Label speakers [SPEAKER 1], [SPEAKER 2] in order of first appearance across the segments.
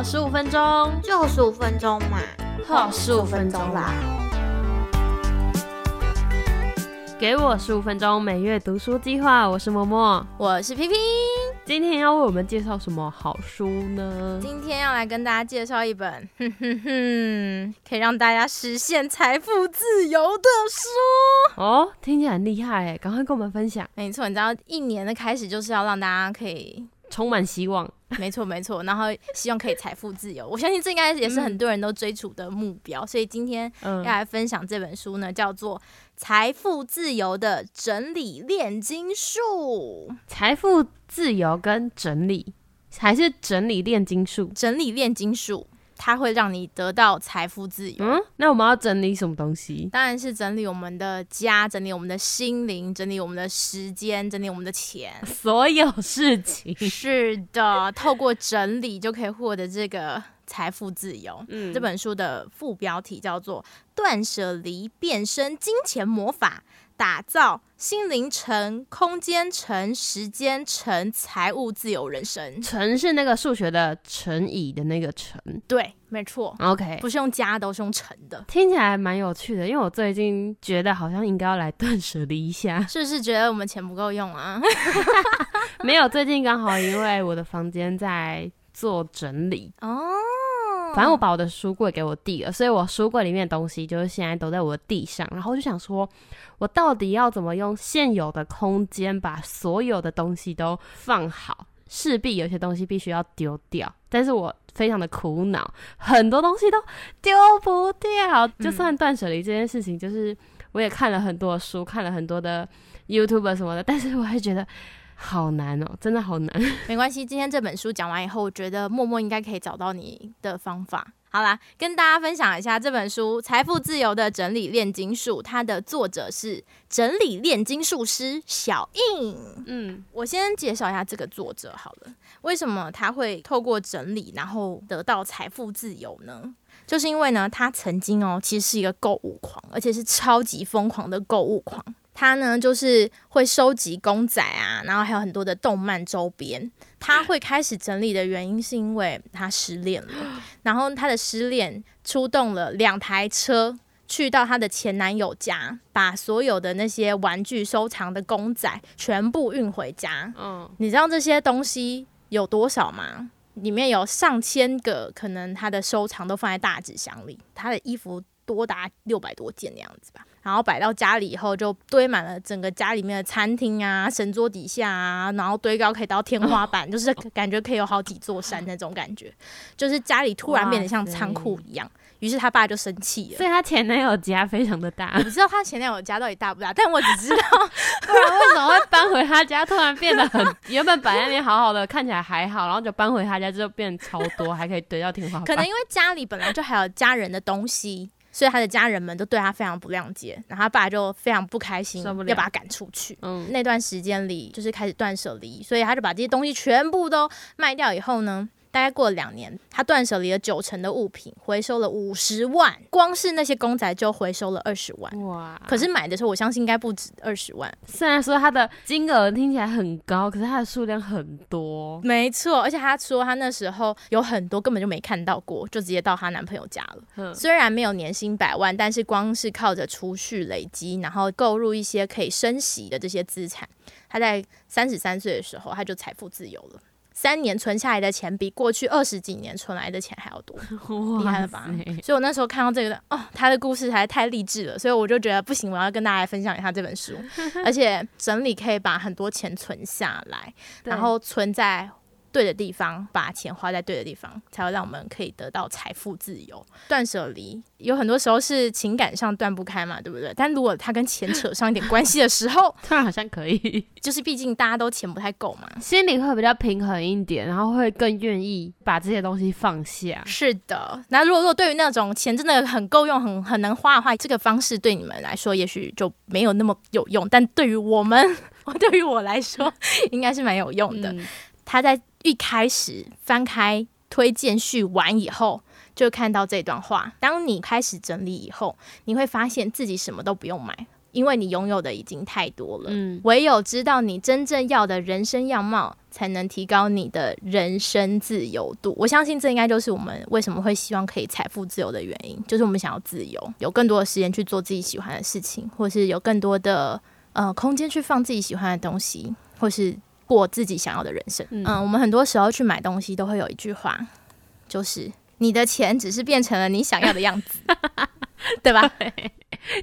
[SPEAKER 1] 后十五分钟，
[SPEAKER 2] 就十五分钟嘛，
[SPEAKER 1] 后十五分钟啦。给我十五分钟每月读书计划，我是默默，
[SPEAKER 2] 我是皮皮。
[SPEAKER 1] 今天要为我们介绍什么好书呢？
[SPEAKER 2] 今天要来跟大家介绍一本，哼哼哼，可以让大家实现财富自由的书。
[SPEAKER 1] 哦，听起来很厉害哎，赶快跟我们分享。
[SPEAKER 2] 没错，你知道一年的开始就是要让大家可以
[SPEAKER 1] 充满希望。
[SPEAKER 2] 没错没错，然后希望可以财富自由。我相信这应该也是很多人都追逐的目标。所以今天要来分享这本书呢，叫做《财富自由的整理炼金术》。
[SPEAKER 1] 财富自由跟整理，还是整理炼金术？
[SPEAKER 2] 整理炼金术。它会让你得到财富自由。
[SPEAKER 1] 嗯，那我们要整理什么东西？
[SPEAKER 2] 当然是整理我们的家，整理我们的心灵，整理我们的时间，整理我们的钱，
[SPEAKER 1] 所有事情。
[SPEAKER 2] 是的，透过整理就可以获得这个财富自由。嗯，这本书的副标题叫做《断舍离变身金钱魔法》。打造心灵城、空间城、时间城、财务自由人生。
[SPEAKER 1] 城是那个数学的乘以的那个乘，
[SPEAKER 2] 对，没错。
[SPEAKER 1] OK，
[SPEAKER 2] 不是用加，都是用乘的。
[SPEAKER 1] 听起来蛮有趣的，因为我最近觉得好像应该要来断舍离一下。
[SPEAKER 2] 是不是觉得我们钱不够用啊？
[SPEAKER 1] 没有，最近刚好因为我的房间在做整理哦。反正我把我的书柜给我弟了，所以我书柜里面的东西就是现在都在我的地上。然后我就想说，我到底要怎么用现有的空间把所有的东西都放好？势必有些东西必须要丢掉，但是我非常的苦恼，很多东西都丢不掉。就算断舍离这件事情，就是我也看了很多书，看了很多的 YouTube 什么的，但是我还觉得。好难哦，真的好难。
[SPEAKER 2] 没关系，今天这本书讲完以后，我觉得默默应该可以找到你的方法。好啦，跟大家分享一下这本书《财富自由的整理炼金术》，它的作者是整理炼金术师小印。嗯，我先介绍一下这个作者好了。为什么他会透过整理，然后得到财富自由呢？就是因为呢，他曾经哦，其实是一个购物狂，而且是超级疯狂的购物狂。他呢，就是会收集公仔啊，然后还有很多的动漫周边。他会开始整理的原因，是因为他失恋了。然后他的失恋出动了两台车，去到他的前男友家，把所有的那些玩具收藏的公仔全部运回家。嗯，你知道这些东西有多少吗？里面有上千个，可能他的收藏都放在大纸箱里。他的衣服多达六百多件那样子吧。然后摆到家里以后，就堆满了整个家里面的餐厅啊、神桌底下啊，然后堆高可以到天花板，就是感觉可以有好几座山那种感觉，就是家里突然变得像仓库一样。于是他爸就生气了，
[SPEAKER 1] 所以他前男友家非常的大。
[SPEAKER 2] 我不知道他前男友家到底大不大，但我只知道，
[SPEAKER 1] 不然为什么会搬回他家，突然变得很原本摆在那边好好的，看起来还好，然后就搬回他家之后变超多，还可以堆到天花板。
[SPEAKER 2] 可能因为家里本来就还有家人的东西。所以他的家人们都对他非常不谅解，然后他爸就非常不开心，要把他赶出去。嗯，那段时间里就是开始断舍离，所以他就把这些东西全部都卖掉以后呢。大概过了两年，他断舍离了九成的物品，回收了五十万，光是那些公仔就回收了二十万。哇！可是买的时候，我相信应该不止二十万。
[SPEAKER 1] 虽然说它的金额听起来很高，可是它的数量很多。
[SPEAKER 2] 没错，而且他说他那时候有很多根本就没看到过，就直接到她男朋友家了。虽然没有年薪百万，但是光是靠着储蓄累积，然后购入一些可以升息的这些资产，他在三十三岁的时候，他就财富自由了。三年存下来的钱比过去二十几年存来的钱还要多，厉害了吧？所以我那时候看到这个，哦，他的故事还太励志了，所以我就觉得不行，我要跟大家分享一下这本书，而且整理可以把很多钱存下来，然后存在。对的地方，把钱花在对的地方，才会让我们可以得到财富自由。断舍离有很多时候是情感上断不开嘛，对不对？但如果它跟钱扯上一点关系的时候，
[SPEAKER 1] 突然好像可以，
[SPEAKER 2] 就是毕竟大家都钱不太够嘛，
[SPEAKER 1] 心里会比较平衡一点，然后会更愿意把这些东西放下。
[SPEAKER 2] 是的，那如果说对于那种钱真的很够用、很很能花的话，这个方式对你们来说也许就没有那么有用，但对于我们，对于我来说，应该是蛮有用的。他在。一开始翻开推荐序完以后，就看到这段话：当你开始整理以后，你会发现自己什么都不用买，因为你拥有的已经太多了。嗯，唯有知道你真正要的人生样貌，才能提高你的人生自由度。我相信这应该就是我们为什么会希望可以财富自由的原因，就是我们想要自由，有更多的时间去做自己喜欢的事情，或是有更多的呃空间去放自己喜欢的东西，或是过自己想要的人生。嗯，我们很多时候去买东西都会有一句话，就是你的钱只是变成了你想要的样子。对吧？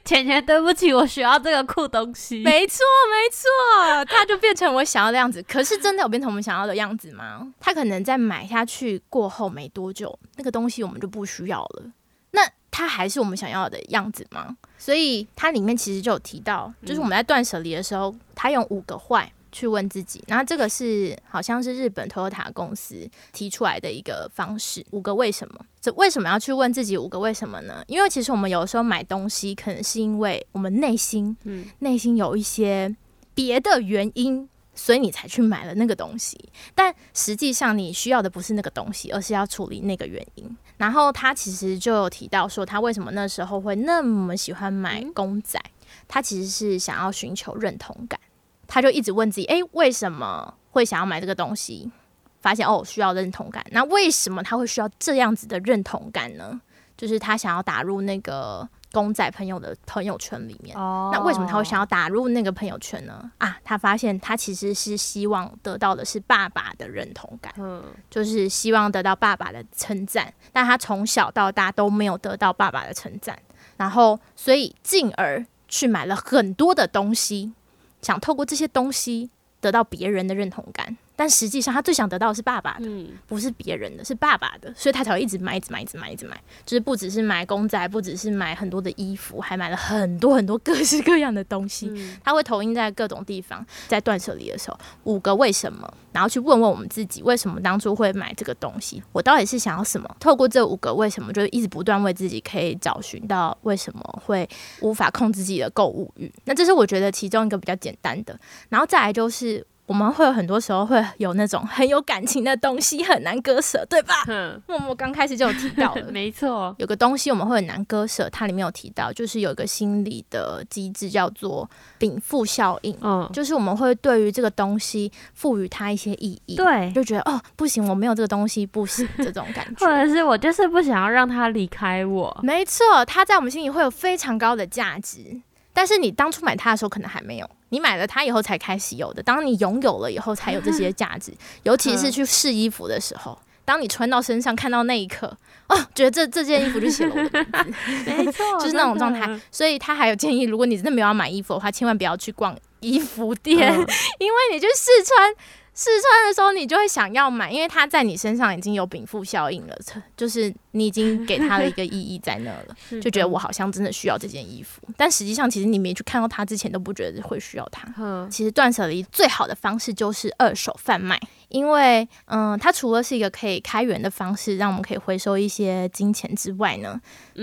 [SPEAKER 1] 钱钱，对不起，我需要这个酷东西。
[SPEAKER 2] 没错，没错，它就变成我想要的样子。可是真的有变成我们想要的样子吗？它可能在买下去过后没多久，那个东西我们就不需要了。那它还是我们想要的样子吗？所以它里面其实就有提到，就是我们在断舍离的时候，它用五个坏。去问自己，然后这个是好像是日本 Toyota 公司提出来的一个方式，五个为什么？这为什么要去问自己五个为什么呢？因为其实我们有时候买东西，可能是因为我们内心，嗯，内心有一些别的原因，所以你才去买了那个东西。但实际上你需要的不是那个东西，而是要处理那个原因。然后他其实就有提到说，他为什么那时候会那么喜欢买公仔？他其实是想要寻求认同感。他就一直问自己：哎，为什么会想要买这个东西？发现哦，需要认同感。那为什么他会需要这样子的认同感呢？就是他想要打入那个公仔朋友的朋友圈里面。哦，那为什么他会想要打入那个朋友圈呢？啊，他发现他其实是希望得到的是爸爸的认同感。嗯，就是希望得到爸爸的称赞。但他从小到大都没有得到爸爸的称赞，然后所以进而去买了很多的东西。想透过这些东西得到别人的认同感。但实际上，他最想得到的是爸爸的，不是别人的，是爸爸的，所以他才会一直买，一直买，一直买，一直买。就是不只是买公仔，不只是买很多的衣服，还买了很多很多各式各样的东西。他会投影在各种地方，在断舍离的时候，五个为什么，然后去问问我们自己，为什么当初会买这个东西？我到底是想要什么？透过这五个为什么，就一直不断为自己可以找寻到为什么会无法控制自己的购物欲。那这是我觉得其中一个比较简单的，然后再来就是。我们会有很多时候会有那种很有感情的东西很难割舍，对吧？嗯，默默刚开始就有提到了，
[SPEAKER 1] 没错，
[SPEAKER 2] 有个东西我们会很难割舍，它里面有提到，就是有一个心理的机制叫做禀赋效应，嗯，就是我们会对于这个东西赋予它一些意义，
[SPEAKER 1] 对，
[SPEAKER 2] 就觉得哦不行，我没有这个东西不行这种感觉，
[SPEAKER 1] 或者是我就是不想要让它离开我，
[SPEAKER 2] 没错，它在我们心里会有非常高的价值。但是你当初买它的时候可能还没有，你买了它以后才开始有的。当你拥有了以后，才有这些价值。尤其是去试衣服的时候，当你穿到身上看到那一刻，哦，觉得这这件衣服就写了我的名字，
[SPEAKER 1] 没错，
[SPEAKER 2] 就是那种状态。所以他还有建议，如果你真的没有要买衣服的话，千万不要去逛衣服店，因为你去试穿。试穿的时候，你就会想要买，因为它在你身上已经有禀赋效应了，就是你已经给它了一个意义在那了，就觉得我好像真的需要这件衣服。但实际上，其实你没去看到它之前，都不觉得会需要它。其实断舍离最好的方式就是二手贩卖。因为，嗯，它除了是一个可以开源的方式，让我们可以回收一些金钱之外呢，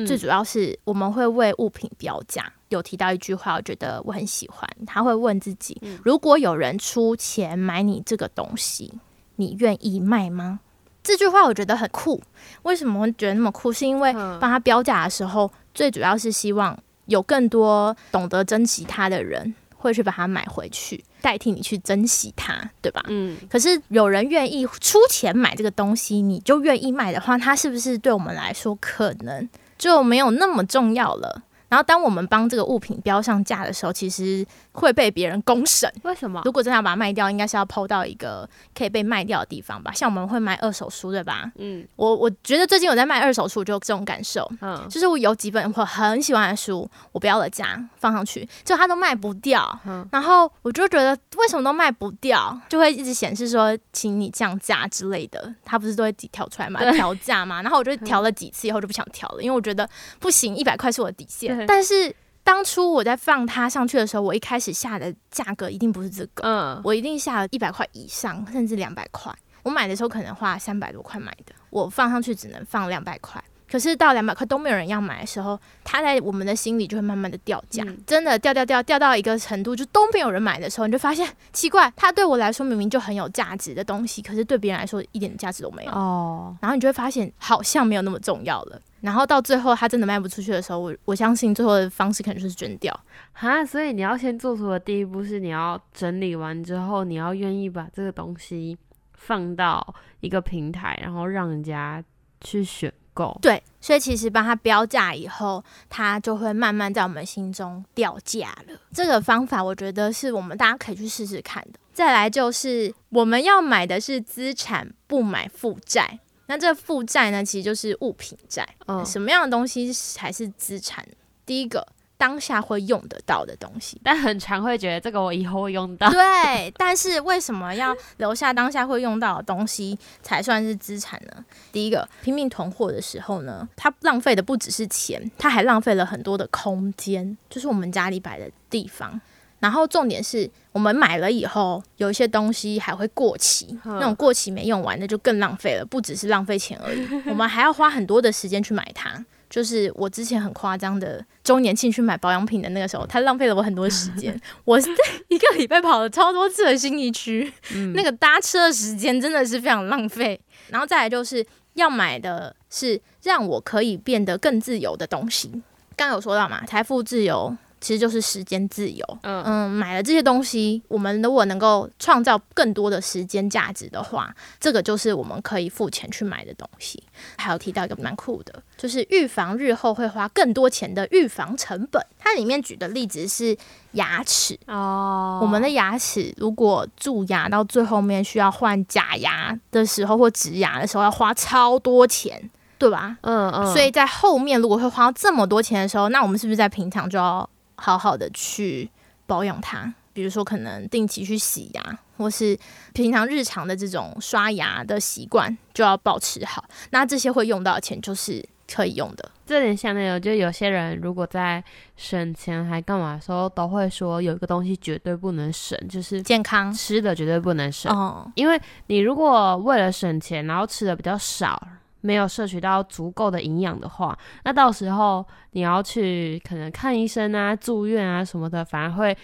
[SPEAKER 2] 最主要是我们会为物品标价。有提到一句话，我觉得我很喜欢。他会问自己：如果有人出钱买你这个东西，你愿意卖吗？这句话我觉得很酷。为什么会觉得那么酷？是因为帮他标价的时候，最主要是希望有更多懂得珍惜它的人。会去把它买回去，代替你去珍惜它，对吧？嗯。可是有人愿意出钱买这个东西，你就愿意卖的话，它是不是对我们来说可能就没有那么重要了？然后，当我们帮这个物品标上价的时候，其实会被别人公审。
[SPEAKER 1] 为什么？
[SPEAKER 2] 如果真的要把它卖掉，应该是要抛到一个可以被卖掉的地方吧？像我们会卖二手书，对吧？嗯，我我觉得最近我在卖二手书，就有这种感受。嗯，就是我有几本我很喜欢的书，我不要了价放上去，就它都卖不掉。嗯，然后我就觉得为什么都卖不掉，就会一直显示说请你降价之类的。它不是都会调出来嘛？调价嘛？然后我就调了几次以后就不想调了，因为我觉得不行，一百块是我的底线。但是当初我在放它上去的时候，我一开始下的价格一定不是这个，嗯，我一定下了一百块以上，甚至两百块。我买的时候可能花三百多块买的，我放上去只能放两百块。可是到两百块都没有人要买的时候，它在我们的心里就会慢慢的掉价，真的掉掉掉掉到一个程度，就都没有人买的时候，你就发现奇怪，它对我来说明明就很有价值的东西，可是对别人来说一点价值都没有哦。然后你就会发现好像没有那么重要了。然后到最后它真的卖不出去的时候，我我相信最后的方式可能就是捐掉
[SPEAKER 1] 哈。所以你要先做出的第一步是你要整理完之后，你要愿意把这个东西放到一个平台，然后让人家去选购。
[SPEAKER 2] 对，所以其实帮它标价以后，它就会慢慢在我们心中掉价了。这个方法我觉得是我们大家可以去试试看的。再来就是我们要买的是资产，不买负债。那这负债呢，其实就是物品债。嗯，什么样的东西才是资产？第一个。当下会用得到的东西，
[SPEAKER 1] 但很常会觉得这个我以后会用到。
[SPEAKER 2] 对，但是为什么要留下当下会用到的东西才算是资产呢？第一个，拼命囤货的时候呢，它浪费的不只是钱，它还浪费了很多的空间，就是我们家里摆的地方。然后重点是我们买了以后，有一些东西还会过期，那种过期没用完的就更浪费了，不只是浪费钱而已，我们还要花很多的时间去买它。就是我之前很夸张的周年庆去买保养品的那个时候，他浪费了我很多时间。我是一个礼拜跑了超多次的新一区，那个搭车的时间真的是非常浪费。然后再来就是要买的是让我可以变得更自由的东西。刚有说到嘛，财富自由。其实就是时间自由。嗯嗯，买了这些东西，我们如果能够创造更多的时间价值的话，这个就是我们可以付钱去买的东西。还有提到一个蛮酷的，就是预防日后会花更多钱的预防成本。它里面举的例子是牙齿哦，我们的牙齿如果蛀牙到最后面需要换假牙的时候或植牙的时候，要花超多钱，对吧？嗯嗯。所以在后面如果会花这么多钱的时候，那我们是不是在平常就要？好好的去保养它，比如说可能定期去洗牙，或是平常日常的这种刷牙的习惯就要保持好。那这些会用到的钱就是可以用的。
[SPEAKER 1] 这点像那有，就有些人如果在省钱还干嘛的时候，都会说有一个东西绝对不能省，就是
[SPEAKER 2] 健康
[SPEAKER 1] 吃的绝对不能省。哦，因为你如果为了省钱，然后吃的比较少。没有摄取到足够的营养的话，那到时候你要去可能看医生啊、住院啊什么的，反而会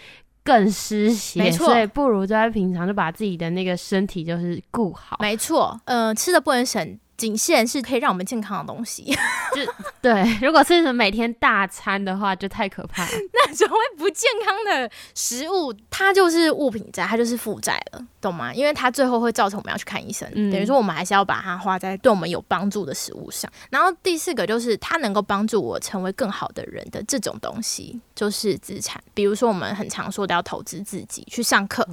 [SPEAKER 1] 更失血。
[SPEAKER 2] 没错，
[SPEAKER 1] 所以不如就在平常就把自己的那个身体就是顾好。
[SPEAKER 2] 没错，嗯，吃的不能省。仅限是可以让我们健康的东西，
[SPEAKER 1] 就对。如果是每天大餐的话，就太可怕了。
[SPEAKER 2] 那种会不健康的食物，它就是物品债，它就是负债了，懂吗？因为它最后会造成我们要去看医生，等于说我们还是要把它花在对我们有帮助的食物上。然后第四个就是它能够帮助我成为更好的人的这种东西，就是资产。比如说我们很常说的要投资自己，去上课，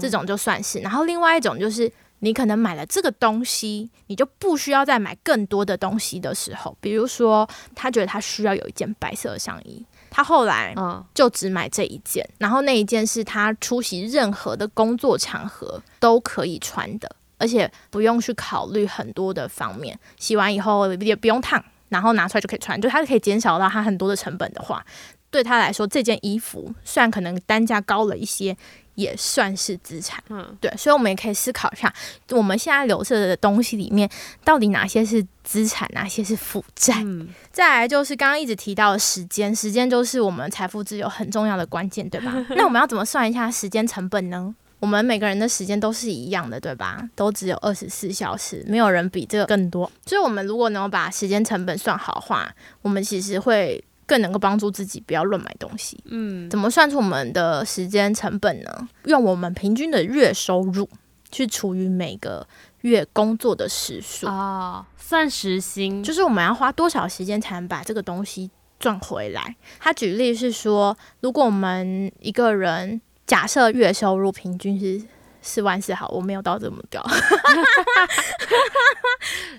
[SPEAKER 2] 这种就算是。然后另外一种就是。你可能买了这个东西，你就不需要再买更多的东西的时候，比如说他觉得他需要有一件白色的上衣，他后来嗯。就只买这一件，然后那一件是他出席任何的工作场合都可以穿的，而且不用去考虑很多的方面，洗完以后也不用烫，然后拿出来就可以穿，就它可以减少到他很多的成本的话，对他来说这件衣服虽然可能单价高了一些。也算是资产，嗯，对，所以我们也可以思考一下，我们现在留着的东西里面，到底哪些是资产，哪些是负债？嗯，再来就是刚刚一直提到的时间，时间就是我们财富自由很重要的关键，对吧？那我们要怎么算一下时间成本呢？我们每个人的时间都是一样的，对吧？都只有二十四小时，没有人比这个更多。所以，我们如果能够把时间成本算好的话，我们其实会。更能够帮助自己不要乱买东西。嗯，怎么算出我们的时间成本呢？用我们平均的月收入去除以每个月工作的时数啊，
[SPEAKER 1] 算时薪，
[SPEAKER 2] 就是我们要花多少时间才能把这个东西赚回来。他举例是说，如果我们一个人假设月收入平均是。四万四好，我没有到这么高。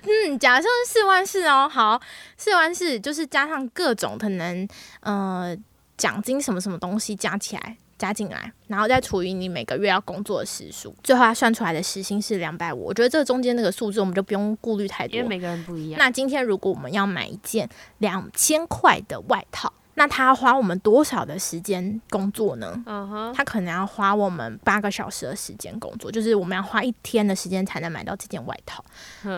[SPEAKER 2] 嗯，假设是四万四哦，好，四万四就是加上各种可能呃奖金什么什么东西加起来加进来，然后再除以你每个月要工作的时数，最后它算出来的时薪是两百五。我觉得这中间那个数字我们就不用顾虑太多，
[SPEAKER 1] 因为每个人不一样。
[SPEAKER 2] 那今天如果我们要买一件两千块的外套，那他花我们多少的时间工作呢？嗯哼，他可能要花我们八个小时的时间工作，就是我们要花一天的时间才能买到这件外套。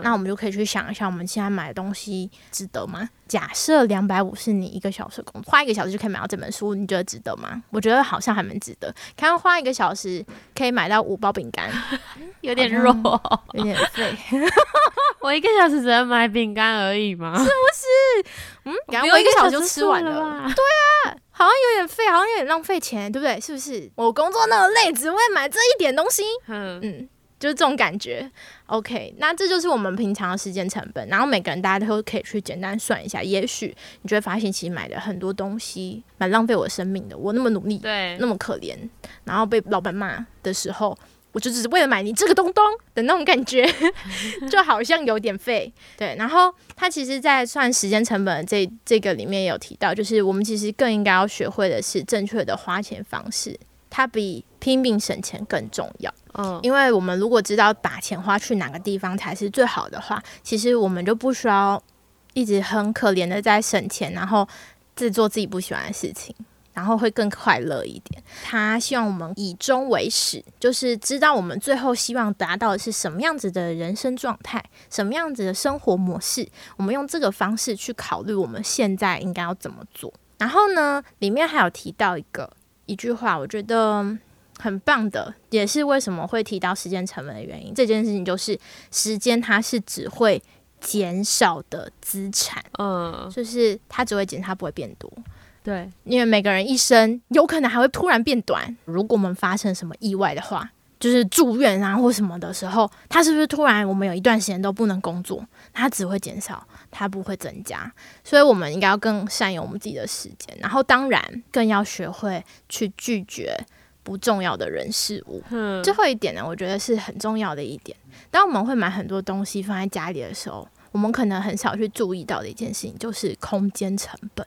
[SPEAKER 2] 那我们就可以去想一下，我们现在买的东西值得吗？假设两百五是你一个小时工作，花一个小时就可以买到这本书，你觉得值得吗？我觉得好像还蛮值得。看花一个小时可以买到五包饼干，
[SPEAKER 1] 有点弱，
[SPEAKER 2] 有点废。
[SPEAKER 1] 我一个小时只能买饼干而已吗？
[SPEAKER 2] 是不是？嗯，我一个小时就吃完了。对啊，好像有点废，好像有点浪费钱，对不对？是不是？我工作那么累，只为买这一点东西。嗯嗯，就是这种感觉。OK，那这就是我们平常的时间成本。然后每个人大家都可以去简单算一下，也许你就会发现，其实买的很多东西蛮浪费我生命的。我那么努力，
[SPEAKER 1] 对，
[SPEAKER 2] 那么可怜，然后被老板骂的时候。我就只是为了买你这个东东的那种感觉，就好像有点费。对，然后他其实，在算时间成本这这个里面有提到，就是我们其实更应该要学会的是正确的花钱方式，它比拼命省钱更重要。嗯，因为我们如果知道把钱花去哪个地方才是最好的话，其实我们就不需要一直很可怜的在省钱，然后自做自己不喜欢的事情。然后会更快乐一点。他希望我们以终为始，就是知道我们最后希望达到的是什么样子的人生状态，什么样子的生活模式。我们用这个方式去考虑我们现在应该要怎么做。然后呢，里面还有提到一个一句话，我觉得很棒的，也是为什么会提到时间成本的原因。这件事情就是时间，它是只会减少的资产，嗯，就是它只会减，它不会变多。
[SPEAKER 1] 对，
[SPEAKER 2] 因为每个人一生有可能还会突然变短。如果我们发生什么意外的话，就是住院啊或什么的时候，它是不是突然我们有一段时间都不能工作？它只会减少，它不会增加。所以我们应该要更善用我们自己的时间，然后当然更要学会去拒绝不重要的人事物。最后一点呢，我觉得是很重要的一点。当我们会买很多东西放在家里的时候，我们可能很少去注意到的一件事情，就是空间成本。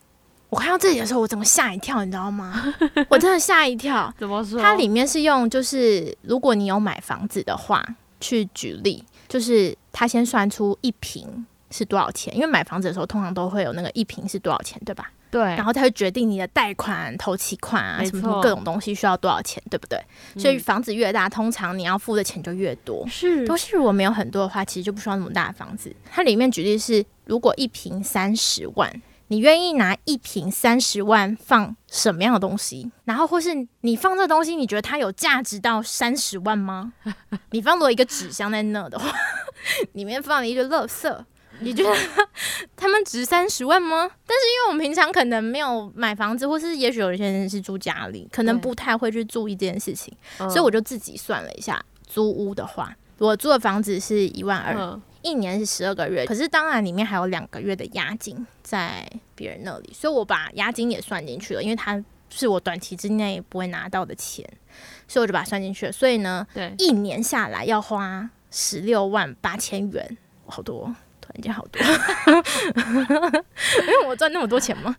[SPEAKER 2] 我看到这里的时候，我整个吓一跳，你知道吗？我真的吓一跳。
[SPEAKER 1] 怎么说？
[SPEAKER 2] 它里面是用，就是如果你有买房子的话，去举例，就是他先算出一平是多少钱，因为买房子的时候通常都会有那个一平是多少钱，对吧？
[SPEAKER 1] 对。
[SPEAKER 2] 然后他会决定你的贷款、头期款啊，什么各种东西需要多少钱，对不对？所以房子越大，通常你要付的钱就越多。
[SPEAKER 1] 是。
[SPEAKER 2] 都是如果没有很多的话，其实就不需要那么大的房子。它里面举例是，如果一平三十万。你愿意拿一平三十万放什么样的东西？然后或是你放这东西，你觉得它有价值到三十万吗？你放了一个纸箱在那的话，里面放了一堆垃圾，你觉得 他们值三十万吗？但是因为我们平常可能没有买房子，或是也许有一些人是住家里，可能不太会去注意这件事情，所以我就自己算了一下，租屋的话，我租的房子是一万二。一年是十二个月，可是当然里面还有两个月的押金在别人那里，所以我把押金也算进去了，因为它是我短期之内不会拿到的钱，所以我就把它算进去了。所以呢，
[SPEAKER 1] 对，
[SPEAKER 2] 一年下来要花十六万八千元，好多，突然间好多，因为我赚那么多钱吗？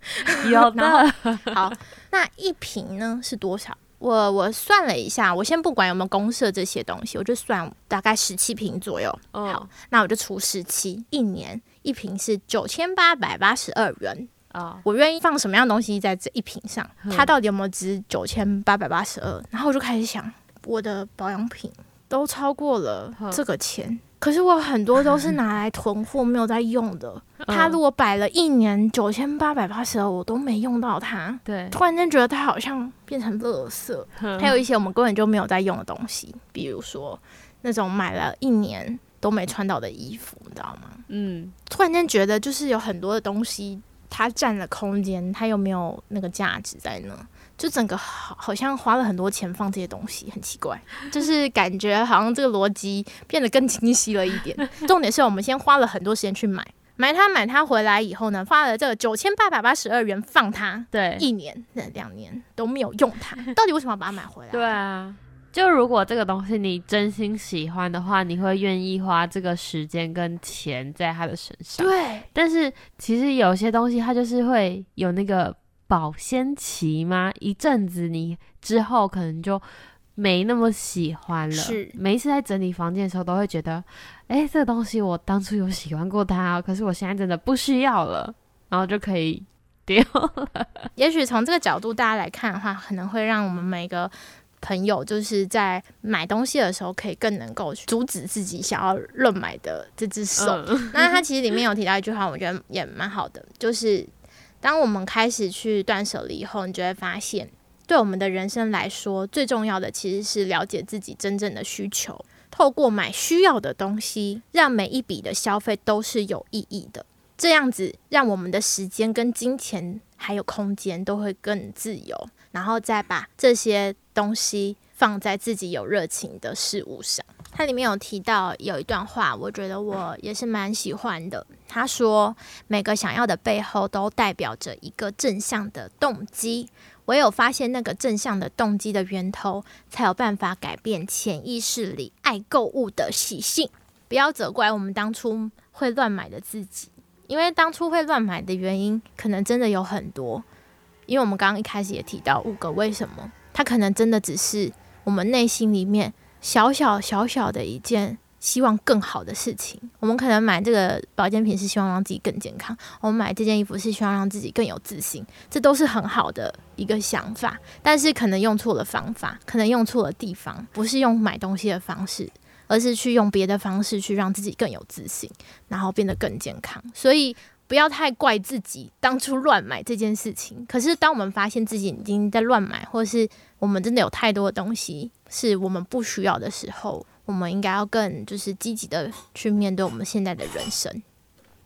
[SPEAKER 1] 有的。
[SPEAKER 2] 好，那一瓶呢是多少？我我算了一下，我先不管有没有公社这些东西，我就算大概十七瓶左右。好，那我就除十七，一年一瓶是九千八百八十二元啊。我愿意放什么样东西在这一瓶上？它到底有没有值九千八百八十二？然后我就开始想，我的保养品都超过了这个钱。可是我很多都是 拿来囤货，没有在用的。它如果摆了一年九千八百八十二，我都没用到它。
[SPEAKER 1] 对，
[SPEAKER 2] 突然间觉得它好像变成垃圾。还有一些我们根本就没有在用的东西，比如说那种买了一年都没穿到的衣服，你知道吗？嗯，突然间觉得就是有很多的东西，它占了空间，它又没有那个价值在那。就整个好，好像花了很多钱放这些东西，很奇怪。就是感觉好像这个逻辑变得更清晰了一点。重点是我们先花了很多时间去买，买它，买它回来以后呢，花了这个九千八百八十二元放它，
[SPEAKER 1] 对，
[SPEAKER 2] 一年、两年都没有用它，到底为什么要把它买回来？
[SPEAKER 1] 对啊，就如果这个东西你真心喜欢的话，你会愿意花这个时间跟钱在它的身上。
[SPEAKER 2] 对，
[SPEAKER 1] 但是其实有些东西它就是会有那个。保鲜期吗？一阵子你之后可能就没那么喜欢了。
[SPEAKER 2] 是，
[SPEAKER 1] 每一次在整理房间的时候，都会觉得，哎，这个东西我当初有喜欢过它，可是我现在真的不需要了，然后就可以丢了。
[SPEAKER 2] 也许从这个角度大家来看的话，可能会让我们每个朋友就是在买东西的时候，可以更能够阻止自己想要乱买的这只手。那他其实里面有提到一句话，我觉得也蛮好的，就是当我们开始去断舍离以后，你就会发现，对我们的人生来说，最重要的其实是了解自己真正的需求。透过买需要的东西，让每一笔的消费都是有意义的。这样子，让我们的时间、跟金钱还有空间都会更自由。然后再把这些东西放在自己有热情的事物上。它里面有提到有一段话，我觉得我也是蛮喜欢的。他说：“每个想要的背后，都代表着一个正向的动机。”唯有发现那个正向的动机的源头，才有办法改变潜意识里爱购物的习性。不要责怪我们当初会乱买的自己，因为当初会乱买的原因，可能真的有很多。因为我们刚刚一开始也提到五个为什么，它可能真的只是我们内心里面小小小小的一件。希望更好的事情，我们可能买这个保健品是希望让自己更健康，我们买这件衣服是希望让自己更有自信，这都是很好的一个想法。但是可能用错了方法，可能用错了地方，不是用买东西的方式，而是去用别的方式去让自己更有自信，然后变得更健康。所以不要太怪自己当初乱买这件事情。可是当我们发现自己已经在乱买，或是我们真的有太多东西是我们不需要的时候，我们应该要更就是积极的去面对我们现在的人生，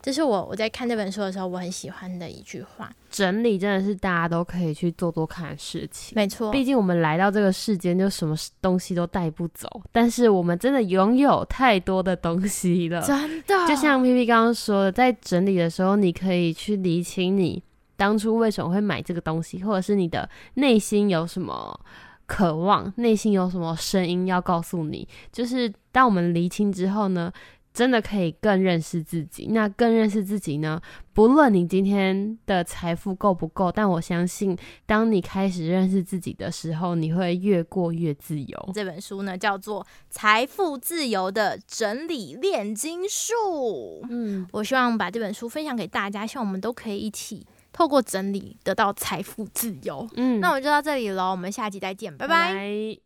[SPEAKER 2] 这是我我在看这本书的时候我很喜欢的一句话。
[SPEAKER 1] 整理真的是大家都可以去做做看的事情，
[SPEAKER 2] 没错。
[SPEAKER 1] 毕竟我们来到这个世间，就什么东西都带不走，但是我们真的拥有太多的东西了，
[SPEAKER 2] 真的。
[SPEAKER 1] 就像 P P 刚刚说的，在整理的时候，你可以去理清你当初为什么会买这个东西，或者是你的内心有什么。渴望内心有什么声音要告诉你？就是当我们厘清之后呢，真的可以更认识自己。那更认识自己呢，不论你今天的财富够不够，但我相信，当你开始认识自己的时候，你会越过越自由。
[SPEAKER 2] 这本书呢，叫做《财富自由的整理炼金术》。嗯，我希望把这本书分享给大家，希望我们都可以一起。透过整理得到财富自由。嗯，那我们就到这里喽，我们下集再见，拜拜。